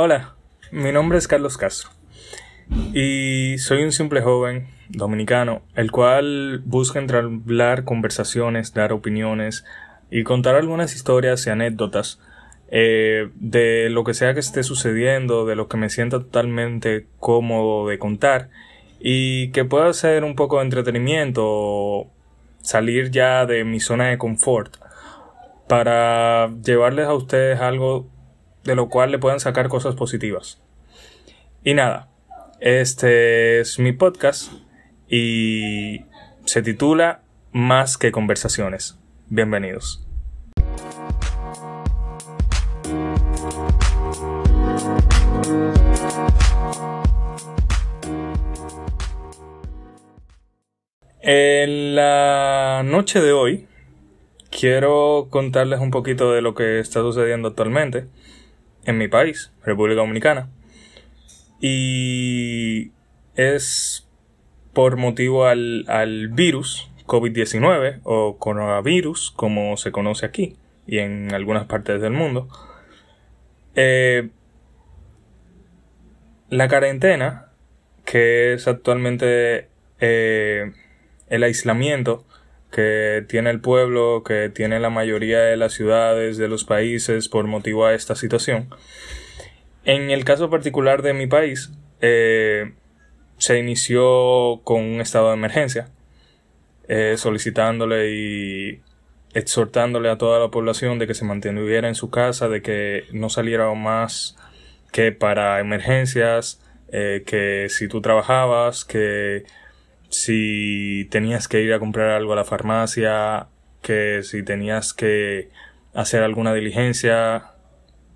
Hola, mi nombre es Carlos Castro y soy un simple joven dominicano el cual busca entablar conversaciones, dar opiniones y contar algunas historias y anécdotas eh, de lo que sea que esté sucediendo, de lo que me sienta totalmente cómodo de contar y que pueda ser un poco de entretenimiento salir ya de mi zona de confort para llevarles a ustedes algo de lo cual le puedan sacar cosas positivas. Y nada, este es mi podcast y se titula Más que conversaciones. Bienvenidos. En la noche de hoy quiero contarles un poquito de lo que está sucediendo actualmente en mi país, República Dominicana. Y es por motivo al, virus COVID-19 o coronavirus, como se conoce aquí y en algunas partes del mundo. Eh, la cuarentena, que es actualmente eh, el aislamiento que tiene el pueblo, que tiene la mayoría de las ciudades de los países por motivo a esta situación. En el caso particular de mi país, eh, se inició con un estado de emergencia, eh, solicitándole y exhortándole a toda la población de que se mantuviera en su casa, de que no saliera más que para emergencias, eh, que si tú trabajabas, que si tenías que ir a comprar algo a la farmacia, que si tenías que hacer alguna diligencia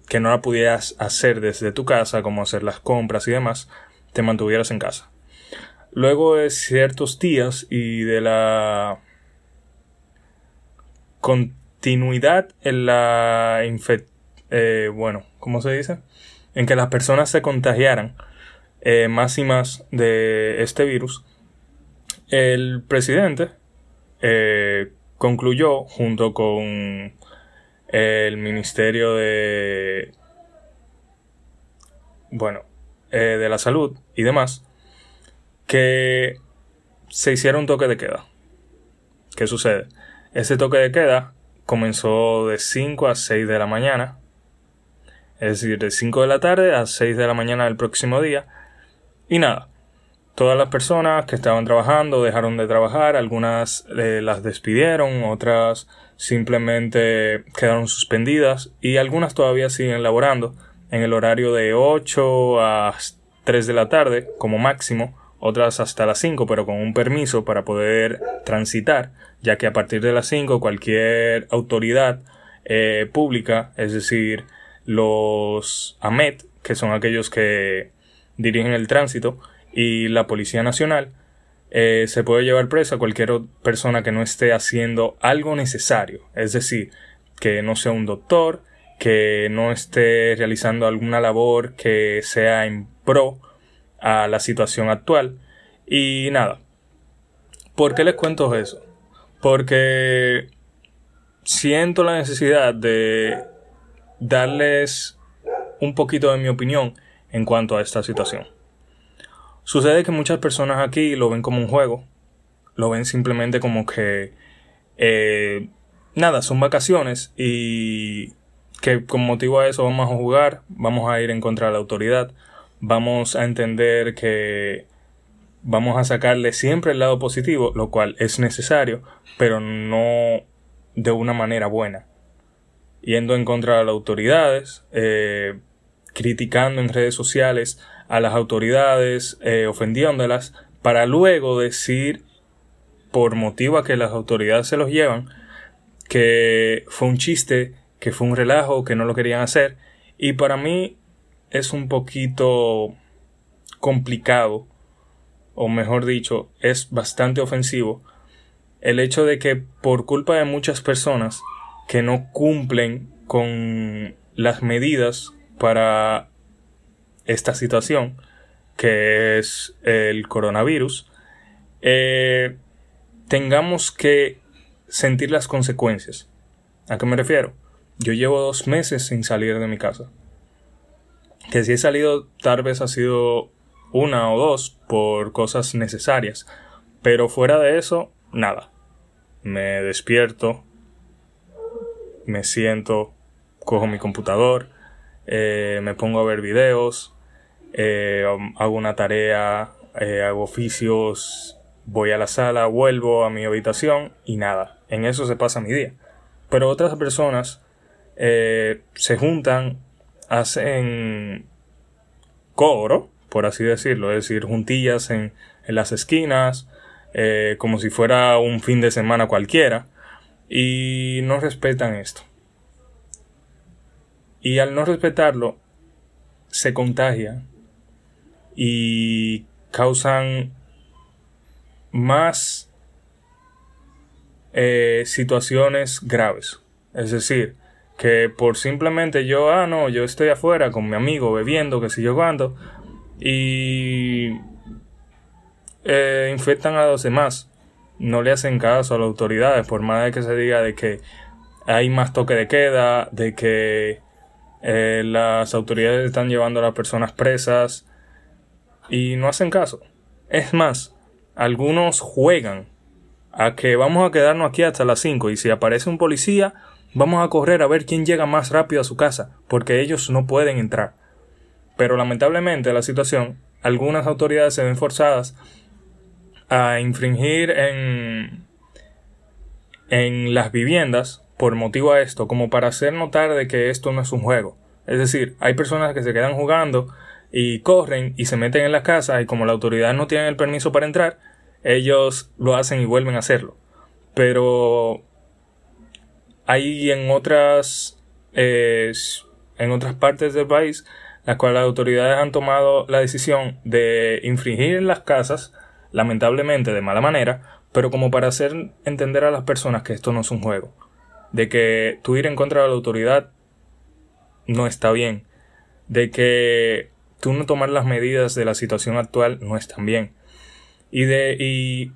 que no la pudieras hacer desde tu casa, como hacer las compras y demás, te mantuvieras en casa. Luego de ciertos días y de la continuidad en la eh, bueno, ¿cómo se dice? En que las personas se contagiaran eh, más y más de este virus, el presidente eh, concluyó junto con el Ministerio de bueno eh, de la salud y demás que se hiciera un toque de queda. ¿Qué sucede? Ese toque de queda comenzó de 5 a 6 de la mañana, es decir, de 5 de la tarde a 6 de la mañana del próximo día. Y nada, Todas las personas que estaban trabajando dejaron de trabajar, algunas eh, las despidieron, otras simplemente quedaron suspendidas y algunas todavía siguen laborando en el horario de 8 a 3 de la tarde como máximo, otras hasta las 5 pero con un permiso para poder transitar, ya que a partir de las 5 cualquier autoridad eh, pública, es decir, los AMET, que son aquellos que dirigen el tránsito, y la Policía Nacional, eh, se puede llevar presa a cualquier persona que no esté haciendo algo necesario, es decir, que no sea un doctor, que no esté realizando alguna labor que sea en pro a la situación actual. Y nada, ¿por qué les cuento eso? Porque siento la necesidad de darles un poquito de mi opinión en cuanto a esta situación. Sucede que muchas personas aquí lo ven como un juego, lo ven simplemente como que, eh, nada, son vacaciones y que con motivo a eso vamos a jugar, vamos a ir en contra de la autoridad, vamos a entender que vamos a sacarle siempre el lado positivo, lo cual es necesario, pero no de una manera buena. Yendo en contra de las autoridades, eh, criticando en redes sociales a las autoridades, eh, ofendiéndolas, para luego decir, por motivo a que las autoridades se los llevan, que fue un chiste, que fue un relajo, que no lo querían hacer. Y para mí es un poquito complicado, o mejor dicho, es bastante ofensivo, el hecho de que por culpa de muchas personas que no cumplen con las medidas para esta situación, que es el coronavirus, eh, tengamos que sentir las consecuencias. ¿A qué me refiero? Yo llevo dos meses sin salir de mi casa. Que si he salido, tal vez ha sido una o dos por cosas necesarias. Pero fuera de eso, nada. Me despierto, me siento, cojo mi computador, eh, me pongo a ver videos, eh, hago una tarea, eh, hago oficios, voy a la sala, vuelvo a mi habitación y nada. En eso se pasa mi día. Pero otras personas se juntan, hacen coro, por así decirlo, es decir, juntillas en, en las esquinas, eh, como si fuera un fin de semana cualquiera, y no respetan esto. Y al no respetarlo, se contagian y causan más eh, situaciones graves. Es decir, que por simplemente yo, ah, no, yo estoy afuera con mi amigo bebiendo, que si yo cuando, y eh, infectan a los demás. No le hacen caso a las autoridades, por más de que se diga de que hay más toque de queda, de que eh, las autoridades están llevando a las personas presas y no hacen caso. Es más, algunos juegan a que vamos a quedarnos aquí hasta las 5 y si aparece un policía, vamos a correr a ver quién llega más rápido a su casa, porque ellos no pueden entrar. Pero lamentablemente la situación, algunas autoridades se ven forzadas a infringir en, en las viviendas por motivo a esto, como para hacer notar de que esto no es un juego. Es decir, hay personas que se quedan jugando y corren y se meten en la casa y como la autoridad no tiene el permiso para entrar, ellos lo hacen y vuelven a hacerlo. Pero hay en otras eh, en otras partes del país las cuales las autoridades han tomado la decisión de infringir en las casas lamentablemente de mala manera, pero como para hacer entender a las personas que esto no es un juego, de que tú ir en contra de la autoridad no está bien, de que tú no tomar las medidas de la situación actual no está bien. Y de y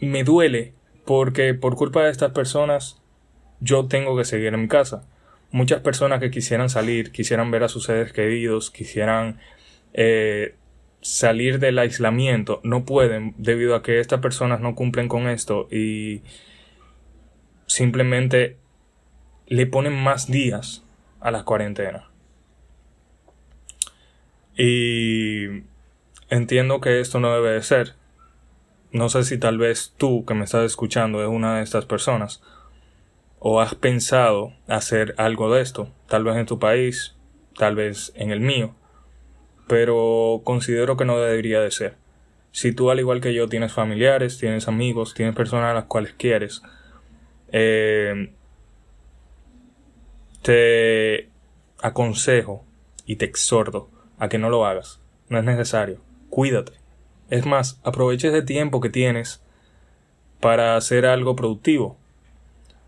me duele porque por culpa de estas personas yo tengo que seguir en mi casa. Muchas personas que quisieran salir, quisieran ver a sus seres queridos, quisieran eh, salir del aislamiento no pueden debido a que estas personas no cumplen con esto y simplemente le ponen más días a las cuarentenas. Y entiendo que esto no debe de ser. No sé si tal vez tú que me estás escuchando es una de estas personas o has pensado hacer algo de esto, tal vez en tu país, tal vez en el mío pero considero que no debería de ser. Si tú al igual que yo tienes familiares, tienes amigos, tienes personas a las cuales quieres, eh, te aconsejo y te exhorto a que no lo hagas. No es necesario. Cuídate. Es más, aprovecha ese tiempo que tienes para hacer algo productivo.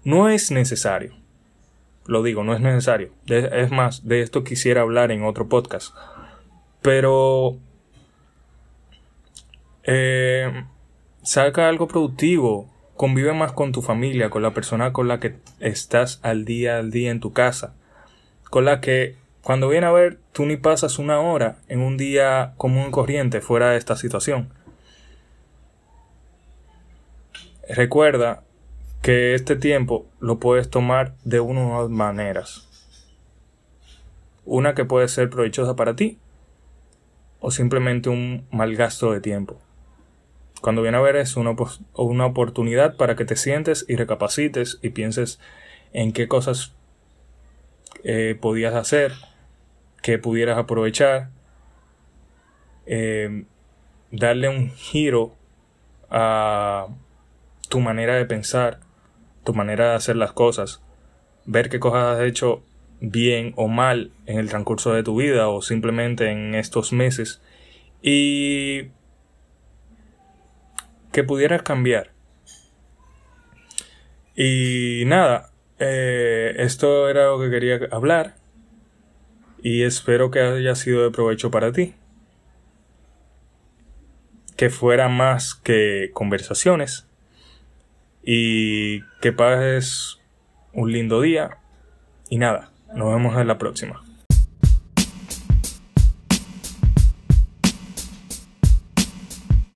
No es necesario. Lo digo, no es necesario. es más, de esto quisiera hablar en otro podcast. Pero eh, saca algo productivo, convive más con tu familia, con la persona con la que estás al día al día en tu casa, con la que cuando viene a ver tú ni pasas una hora en un día común y corriente fuera de esta situación. Recuerda que este tiempo lo puedes tomar de una o dos maneras. Una que puede ser provechosa para ti o simplemente un mal gasto de tiempo. Cuando viene a ver es una, una oportunidad para que te sientes y recapacites y pienses en qué cosas eh, podías hacer, que pudieras aprovechar, eh, darle un giro a tu manera de pensar, tu manera de hacer las cosas, ver qué cosas has hecho bien o mal en el transcurso de tu vida o simplemente en estos meses y que pudieras cambiar. Y nada, eh, esto era lo que quería hablar y espero que haya sido de provecho para ti. Que fuera más que conversaciones y que pases un lindo día y nada. Nos vemos en la próxima.